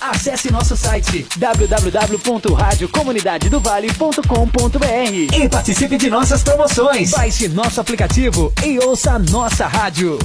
Acesse nosso site www.radiocomunidadedovale.com.br e participe de nossas promoções. Baixe nosso aplicativo e ouça nossa rádio.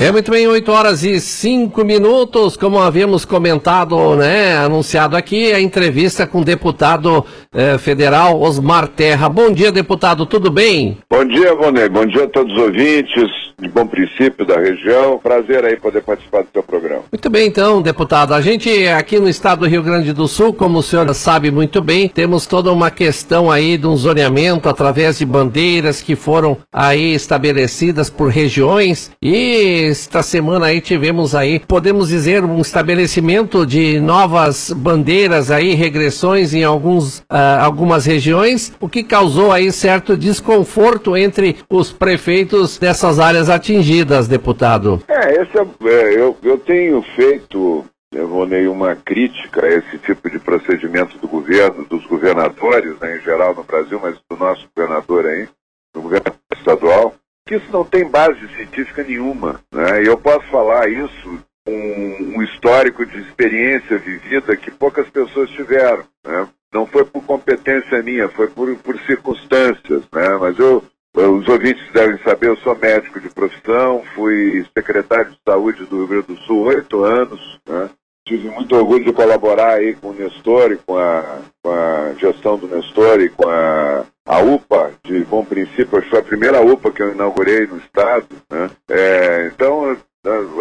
É muito bem, 8 horas e 5 minutos, como havíamos comentado, né, anunciado aqui, a entrevista com o deputado eh, federal Osmar Terra. Bom dia, deputado, tudo bem? Bom dia, Vonei, bom dia a todos os ouvintes de Bom Princípio da região. Prazer aí poder participar do seu programa. Muito bem, então, deputado. A gente aqui no estado do Rio Grande do Sul, como o senhor sabe muito bem, temos toda uma questão aí de um zoneamento através de bandeiras que foram aí estabelecidas por regiões e esta semana aí tivemos aí, podemos dizer, um estabelecimento de novas bandeiras aí, regressões em alguns, uh, algumas regiões, o que causou aí certo desconforto entre os prefeitos dessas áreas atingidas, deputado? É, esse é, é eu, eu tenho feito Evonei, uma crítica a esse tipo de procedimento do governo, dos governadores, né, em geral no Brasil, mas do nosso governador aí, do governo estadual, que isso não tem base científica nenhuma. Né? E eu posso falar isso com um histórico de experiência vivida que poucas pessoas tiveram. Né? Não foi por competência minha, foi por, por circunstâncias. Né? Mas eu os ouvintes devem saber, eu sou médico de profissão, fui secretário de saúde do Rio Grande do Sul oito anos, né? tive muito orgulho de colaborar aí com o Nestor e com a, com a gestão do Nestor e com a, a UPA, de bom princípio, foi a primeira UPA que eu inaugurei no estado, né? É, então,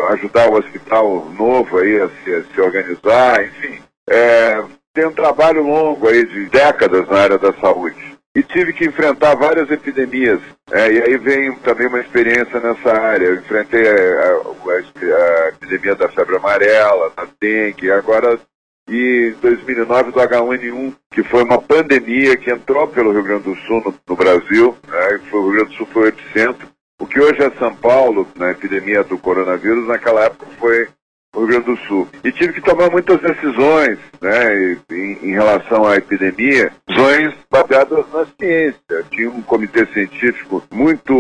ajudar o hospital novo aí a se, a se organizar, enfim, é, tem um trabalho longo aí de décadas na área da saúde e tive que enfrentar várias epidemias. É, e aí vem também uma experiência nessa área. Eu enfrentei a, a, a epidemia da febre amarela, da dengue, agora e 2009 do H1N1, que foi uma pandemia que entrou pelo Rio Grande do Sul no, no Brasil, né, o Rio Grande do Sul foi o epicentro. O que hoje é São Paulo, na epidemia do coronavírus, naquela época foi no Rio Grande do Sul. E tive que tomar muitas decisões né, em, em relação à epidemia, decisões baseadas na ciência. Tinha um comitê científico muito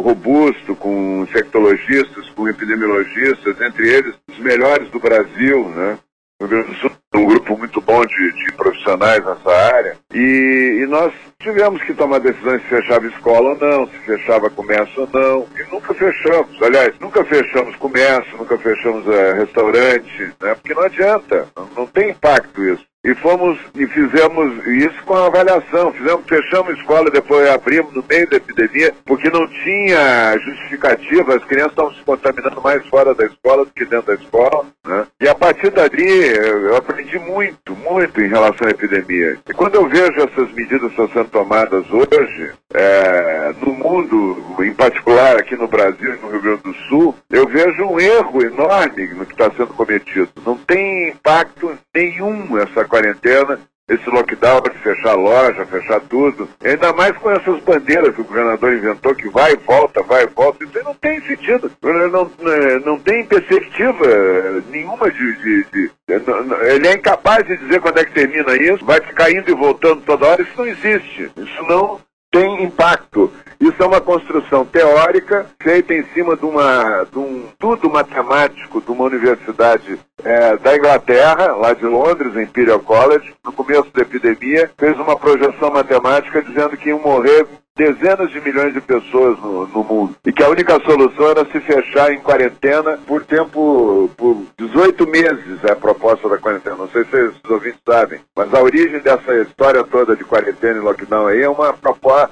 robusto, com infectologistas, com epidemiologistas, entre eles os melhores do Brasil, né? Rio Grande do Sul, um grupo muito bom de, de profissionais nessa área. E, e, nós tivemos que tomar decisões se fechava escola ou não, se fechava comércio ou não. E nunca fechamos. Aliás, nunca fechamos comércio, nunca fechamos é, restaurante, né? Porque não adianta, não, não tem impacto isso. E fomos e fizemos isso com a avaliação. Fizemos, fechamos a escola, depois abrimos no meio da epidemia, porque não tinha justificativa, as crianças estavam se contaminando mais fora da escola do que dentro da escola. Né? E a partir dali eu aprendi muito, muito em relação à epidemia. E quando eu vejo essas medidas sendo tomadas hoje, é, no mundo, em particular aqui no Brasil e no Rio Grande do Sul, eu vejo um erro enorme no que está sendo cometido. Não tem impacto nenhum essa quarentena, esse lockdown de fechar a loja, fechar tudo. Ainda mais com essas bandeiras que o governador inventou, que vai e volta, vai e volta. Isso não tem sentido. Não, não tem perspectiva nenhuma de, de, de, Ele é incapaz de dizer quando é que termina isso, vai ficar indo e voltando toda hora. Isso não existe. Isso não tem impacto. Isso é uma construção teórica feita em cima de, uma, de um tudo matemático de uma universidade é, da Inglaterra, lá de Londres, Imperial College, no começo da epidemia, fez uma projeção matemática dizendo que iam morrer dezenas de milhões de pessoas no, no, mundo. E que a única solução era se fechar em quarentena por tempo, por 18 meses é a proposta da quarentena. Não sei se os ouvintes sabem, mas a origem dessa história toda de quarentena e lockdown aí é uma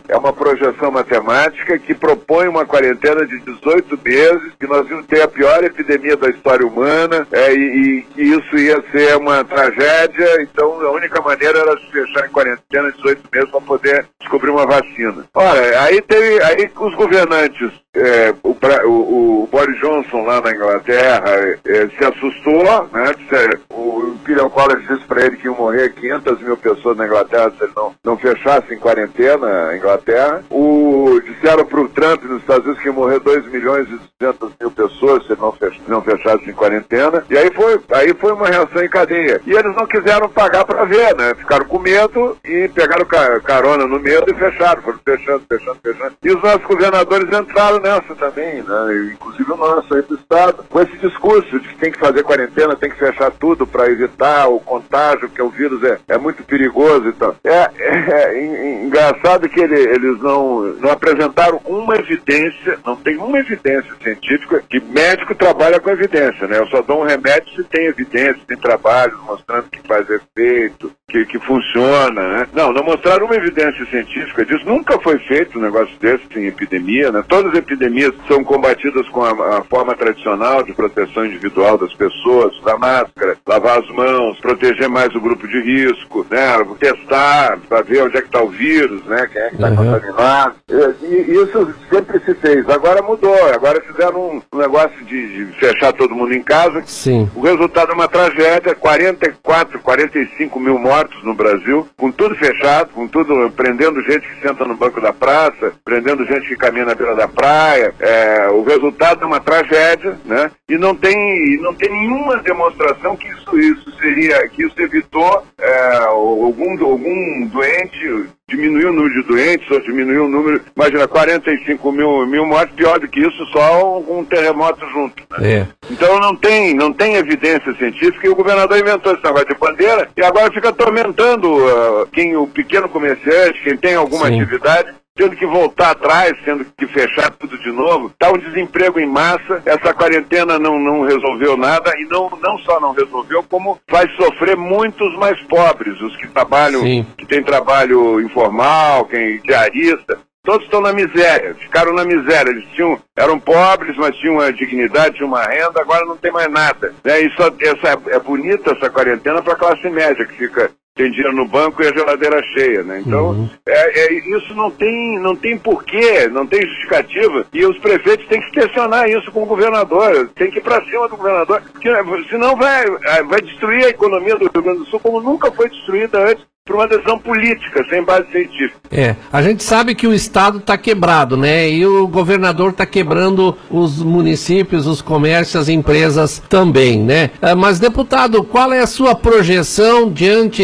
é uma projeção matemática que propõe uma quarentena de 18 meses, que nós íamos ter a pior epidemia da história humana é, e, e que isso ia ser uma tragédia. Então a única maneira era se fechar em quarentena 18 meses para poder descobrir uma vacina. Olha, aí teve, aí os governantes, é, o, o, o, Boris Johnson lá na Inglaterra é, se assustou, né? Disse, o, William Collins disse para ele que iam morrer 500 mil pessoas na Inglaterra se ele não, não fechasse em quarentena a Inglaterra. O, disseram para o Trump nos Estados Unidos que ia morrer 2 milhões e 200 mil pessoas se ele não, fech, não fechasse em quarentena. E aí foi, aí foi uma reação em cadeia. E eles não quiseram pagar para ver, né? Ficaram com medo e pegaram carona no medo e fecharam. Foram fechando, fechando, fechando. E os nossos governadores entraram nessa também, né? Inclusive o nosso aí do Estado, com esse discurso de que tem que fazer quarentena, tem que fechar tudo para evitar o contágio, que o vírus é, é muito perigoso e tal. É, é, é engraçado que ele, eles não, não apresentaram uma evidência, não tem uma evidência científica, que médico trabalha com evidência, né? Eu só dou um remédio se tem evidência, tem trabalhos mostrando que faz efeito, que, que funciona, né? Não, não mostraram uma evidência científica disso. Nunca foi feito um negócio desse em epidemia, né? Todas as epidemias são combatidas com a, a forma tradicional de proteção individual das pessoas, usar máscara, lavar as mãos, proteger mais o grupo de risco, né? Testar para ver onde é que está o vírus, né? Quem é que está uhum. contaminado. E, isso sempre se fez. Agora mudou. Agora fizeram um, negócio de, de, fechar todo mundo em casa. Sim. O resultado é uma tragédia. 44, 45 mil no Brasil, com tudo fechado, com tudo prendendo gente que senta no banco da praça, prendendo gente que caminha na beira da praia. É, o resultado é uma tragédia, né? E não tem, não tem nenhuma demonstração que isso, isso seria, que isso evitou é, algum, algum doente diminuiu o número de doentes, ou diminuiu o número, imagina, 45 mil, mil mortes, pior do que isso, só um terremoto junto. Né? É. Então não tem, não tem evidência científica e o governador inventou esse negócio de bandeira e agora fica atormentando uh, quem, o pequeno comerciante, quem tem alguma Sim. atividade, tendo que voltar atrás, tendo que fechar tudo de novo. Está um desemprego em massa, essa quarentena não, não resolveu nada e não, não só não resolveu, como faz sofrer muitos mais pobres, os que trabalham, Sim. que têm trabalho informal, quem diarista. Todos estão na miséria, ficaram na miséria. Eles tinham, eram pobres, mas tinham uma dignidade, tinham uma renda, agora não tem mais nada. Né? Isso, essa, é bonita essa quarentena para a classe média, que fica tem dinheiro no banco e a geladeira cheia, né? Então, uhum. é, é, isso não tem, não tem porquê, não tem justificativa. E os prefeitos têm que tensionar isso com o governador, tem que ir para cima do governador, porque senão vai, vai destruir a economia do Rio Grande do Sul como nunca foi destruída antes por uma decisão política, sem base científica. É, a gente sabe que o Estado está quebrado, né? E o governador está quebrando os municípios, os comércios, as empresas também, né? É, mas, deputado, qual é a sua projeção diante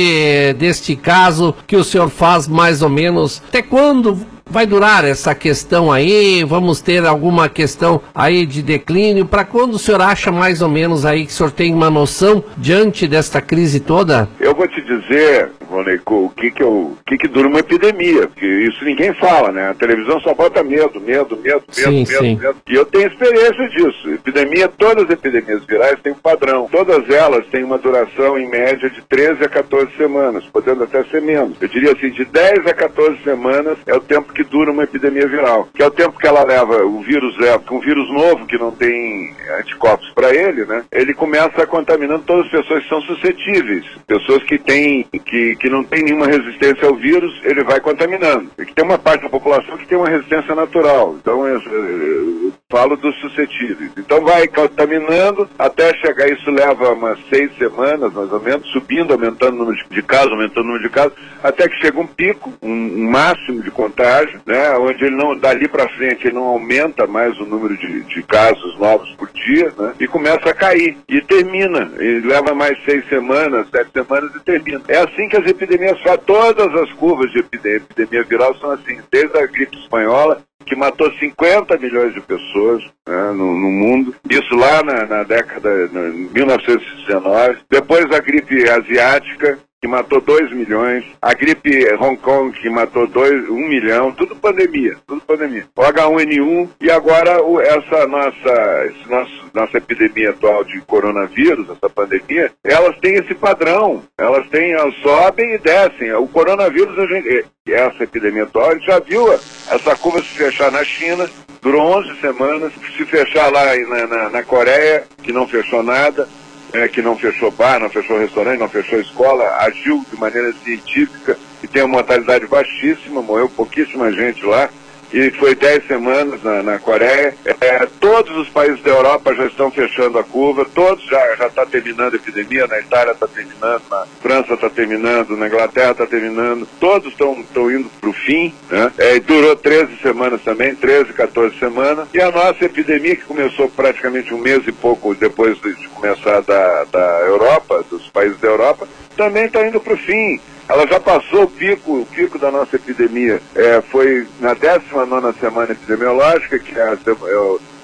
deste caso que o senhor faz mais ou menos? Até quando vai durar essa questão aí? Vamos ter alguma questão aí de declínio? Para quando o senhor acha mais ou menos aí que o senhor tem uma noção diante desta crise toda? Eu vou te dizer, Roneco, o que que, eu, o que que dura uma epidemia, porque isso ninguém fala, né? A televisão só bota medo, medo, medo, medo, sim, medo, sim. medo. E eu tenho experiência disso. Epidemia, todas as epidemias virais têm um padrão. Todas elas têm uma duração em média de 13 a 14 semanas, podendo até ser menos. Eu diria assim, de 10 a 14 semanas é o tempo que dura uma epidemia viral, que é o tempo que ela leva, o vírus leva, um vírus novo que não tem anticorpos para ele, né? Ele começa contaminando todas as pessoas que são suscetíveis, pessoas que têm, que, que não tem nenhuma resistência ao vírus, ele vai contaminando. E que tem uma parte da população que tem uma resistência natural. Então, eu, eu falo dos suscetíveis. Então, vai contaminando até chegar, isso leva umas seis semanas, mais ou menos, subindo, aumentando o número de casos, aumentando o número de casos, até que chega um pico, um, máximo de contágio, né, onde ele não, dali para frente, ele não aumenta mais o número de, de casos novos por dia, né, e começa a cair. E termina. E leva mais seis semanas, sete semanas e termina. É assim que as epidemias fazem. Todas as curvas de epidemia, epidemia viral são assim, desde a gripe espanhola, que matou 50 milhões de pessoas né, no, no, mundo. Isso lá na, na década de 1919. Depois a gripe asiática, que matou 2 milhões, a gripe Hong Kong, que matou 1 um milhão, tudo pandemia, tudo pandemia. O H1N1 e agora o, essa nossa, nosso, nossa epidemia atual de coronavírus, essa pandemia, elas têm esse padrão, elas têm, elas sobem e descem. O coronavírus, gente, essa epidemia atual, a gente já viu essa curva se fechar na China, durou 11 semanas, se fechar lá na, na, na Coreia, que não fechou nada, é, que não fechou bar, não fechou restaurante, não fechou escola, agiu de maneira científica e tem uma mortalidade baixíssima, morreu pouquíssima gente lá. E foi 10 semanas na, na Coreia. É, todos os países da Europa já estão fechando a curva, todos já já está terminando a epidemia, na Itália está terminando, na França está terminando, na Inglaterra está terminando, todos estão indo para o fim, né? É, durou 13 semanas também, 13, 14 semanas, e a nossa epidemia, que começou praticamente um mês e pouco depois de começar da, da Europa, dos países da Europa, também está indo para o fim. Ela já passou o pico, o pico da nossa epidemia. É, foi na 19 semana epidemiológica, que é a,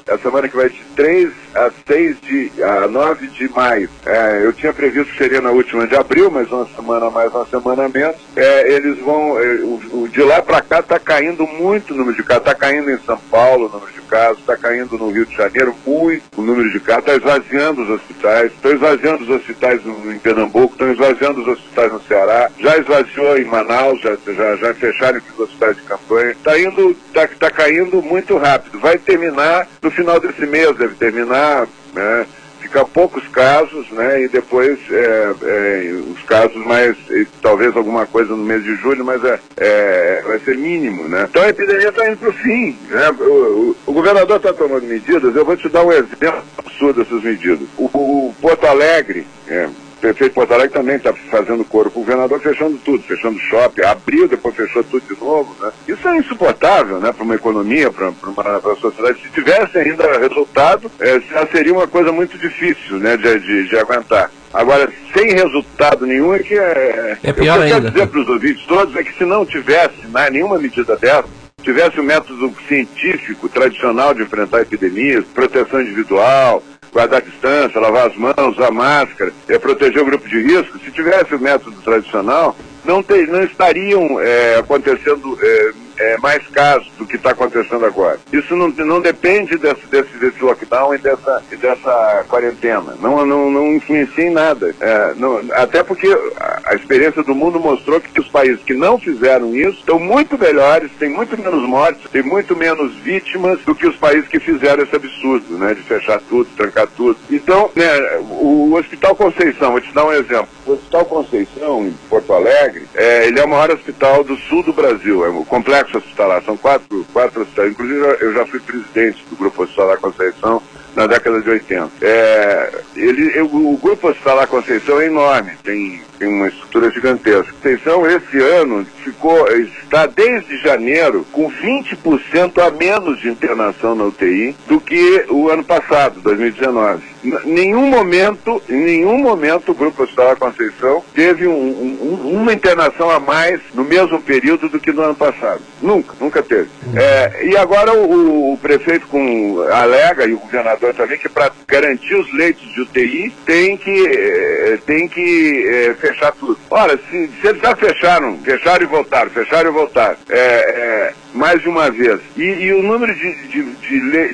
é a semana que vai de 3 a 6 de a 9 de maio. É, eu tinha previsto que seria na última de abril, mas uma semana mais, uma semana menos. É, eles vão. É, o, o, de lá para cá está caindo muito o número de casos. Está caindo em São Paulo o número de casos, está caindo no Rio de Janeiro muito o número de casos, está esvaziando os hospitais, estão esvaziando os hospitais em Pernambuco, estão esvaziando os hospitais no Ceará, já esvaziou em Manaus, já, já, já fecharam os hospitais de campanha. Está indo, está tá caindo muito rápido. Vai terminar no final desse mês, deve terminar, né? Ficar poucos casos, né? E depois é, é, os casos mais, talvez alguma coisa no mês de julho, mas é, é vai ser mínimo, né? Então a epidemia está indo para o fim. Né? O, o, o governador está tomando medidas, eu vou te dar um exemplo absurdo dessas medidas. O, o Porto Alegre, é, prefeito de Porto Alegre também está fazendo coro com o governador, fechando tudo, fechando shopping, abriu, depois fechou tudo de novo. Né? Isso é insuportável né, para uma economia, para uma sociedade. Se tivesse ainda resultado, é, seria uma coisa muito difícil né, de, de, de aguentar. Agora, sem resultado nenhum, é que é. É pior eu ainda. quero dizer para os ouvintes todos é que se não tivesse né, nenhuma medida dessa, tivesse o método científico tradicional de enfrentar epidemias, proteção individual, guardar distância, lavar as mãos, usar máscara, é, proteger o grupo de risco, se tivesse o método tradicional, não, ter, não estariam é, acontecendo é, mais casos do que está acontecendo agora. Isso não, não depende desse, desse, desse lockdown e dessa, e dessa quarentena. Não, não, não influencia em nada. É, não, até porque a, experiência do mundo mostrou que os países que não fizeram isso estão muito melhores, têm muito menos mortes, têm muito menos vítimas do que os países que fizeram esse absurdo, né? De fechar tudo, trancar tudo. Então, né, o, o Hospital Conceição, vou te dar um exemplo. O Hospital Conceição, em Porto Alegre, é, ele é o maior hospital do sul do Brasil. É o complexo complexo hospitalar, são quatro, quatro hospitais. Inclusive, eu já fui presidente do Grupo Hospitalar Conceição na década de 80. É, ele, o Grupo Hospitalar Conceição é enorme, tem, tem uma estrutura gigantesca. Conceição, esse ano, ficou, está desde janeiro com 20% a menos de internação na UTI do que o ano passado, 2019 nenhum momento, em nenhum momento o Grupo Hospitalar Conceição teve um, um, uma internação a mais no mesmo período do que no ano passado. Nunca, nunca teve. Uhum. É, e agora o, o, prefeito com, alega, e o governador também, que para garantir os leitos de UTI tem que, é, tem que é, fechar tudo. Ora, se, se, eles já fecharam, fecharam e voltaram, fecharam e voltaram, é, é, mais de uma vez, e, e o número de, de,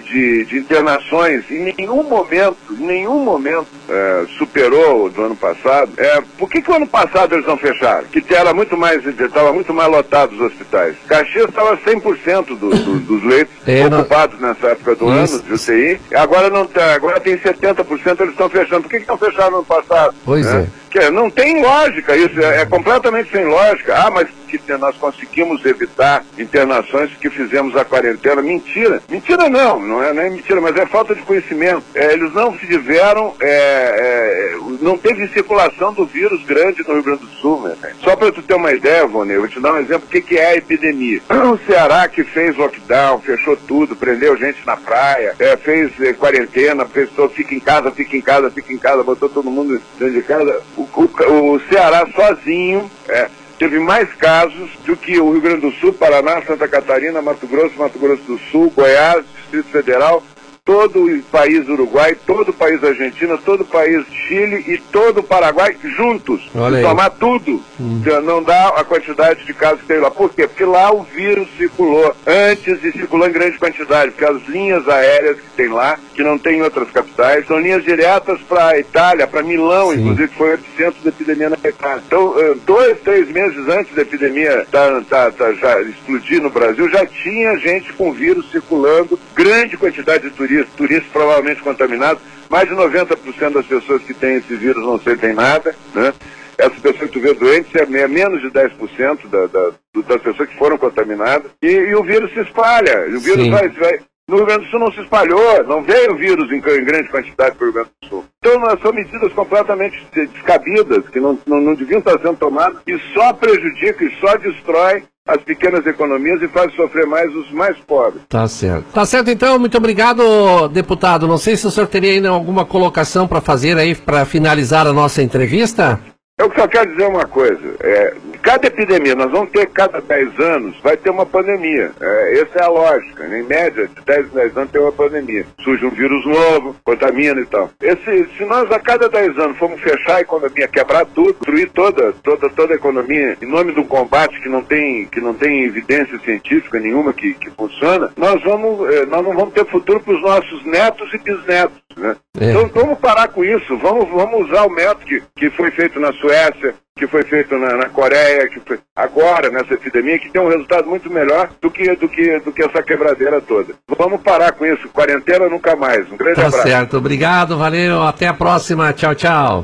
de, de, internações em nenhum momento, em nenhum momento é, superou o do ano passado, é, por que, que o ano passado eles não fecharam? Que era muito mais, estava muito mais lotado os hospitais. Caxias estava 100% do, do, dos leitos é, ocupados não... nessa época do Isso. ano de UTI, agora, não tá, agora tem 70%, eles estão fechando. Por que, que não fecharam no ano passado? Pois né? é. Que não tem lógica isso, é, é, completamente sem lógica. Ah, mas que nós conseguimos evitar internações que fizemos a quarentena. Mentira. Mentira não, não é, não é mentira, mas é falta de conhecimento. É, eles não se tiveram, é, é, não teve circulação do vírus grande no Rio Grande do Sul. Né? Só para tu ter uma ideia, Vone, eu vou te dar um exemplo do que, que é a epidemia. O Ceará que fez lockdown, fechou tudo, prendeu gente na praia, é, fez é, quarentena, todo, fica em casa, fica em casa, fica em casa, botou todo mundo dentro de casa o, o, Ceará sozinho é, teve mais casos do que o Rio Grande do Sul, Paraná, Santa Catarina, Mato Grosso, Mato Grosso do Sul, Goiás, Distrito Federal, todo o país Uruguai, todo o país Argentina, todo o país Chile e todo o Paraguai juntos. Olha tomar tudo. Hum. Não dá a quantidade de casos que tem lá. Por quê? Porque lá o vírus circulou antes e circulou em grande quantidade, porque as linhas aéreas que tem lá, que não tem em outras capitais, são linhas diretas para a Itália, para Milão, Sim. inclusive, que foi o epicentro da epidemia na Itália. Então, eh, dois, três meses antes da epidemia tá, tá, tá, já explodir no Brasil, já tinha gente com vírus circulando, grande quantidade de turistas turistas, turistas provavelmente contaminados. Mais de 90% das pessoas que têm esse vírus não sentem nada, né? essa pessoa que tu vê doente é menos de 10% da, da, das pessoas que foram contaminadas, e, e o vírus se espalha. O vírus vai, vai, no Rio Grande do Sul não se espalhou, não veio o vírus em, grande quantidade para o Rio Grande do Sul. Então são medidas completamente descabidas, que não, não, não deviam estar sendo tomadas, e só prejudicam e só destrói as pequenas economias e faz sofrer mais os mais pobres. Tá certo. Tá certo, então. Muito obrigado, deputado. Não sei se o senhor teria ainda alguma colocação para fazer aí para finalizar a nossa entrevista. Eu só quero dizer uma coisa. É, cada epidemia, nós vamos ter cada 10 anos, vai ter uma pandemia. É, essa é a lógica. Em média, de 10 em 10 anos tem uma pandemia. Surge um vírus novo, contamina e tal. Esse, se nós a cada 10 anos formos fechar a economia, quebrar tudo, destruir toda, toda, toda a economia em nome um combate que não tem, que não tem evidência científica nenhuma que, que funciona, nós, vamos, é, nós não vamos ter futuro para os nossos netos e bisnetos. Né? É. Então vamos parar com isso, vamos, vamos usar o método que, que foi feito na Suécia, que foi feito na, na, Coreia, que foi agora nessa epidemia, que tem um resultado muito melhor do que, do que, do que essa quebradeira toda. Vamos parar com isso, quarentena nunca mais. Um grande tá abraço. Tá certo, obrigado, valeu, até a próxima, tchau, tchau.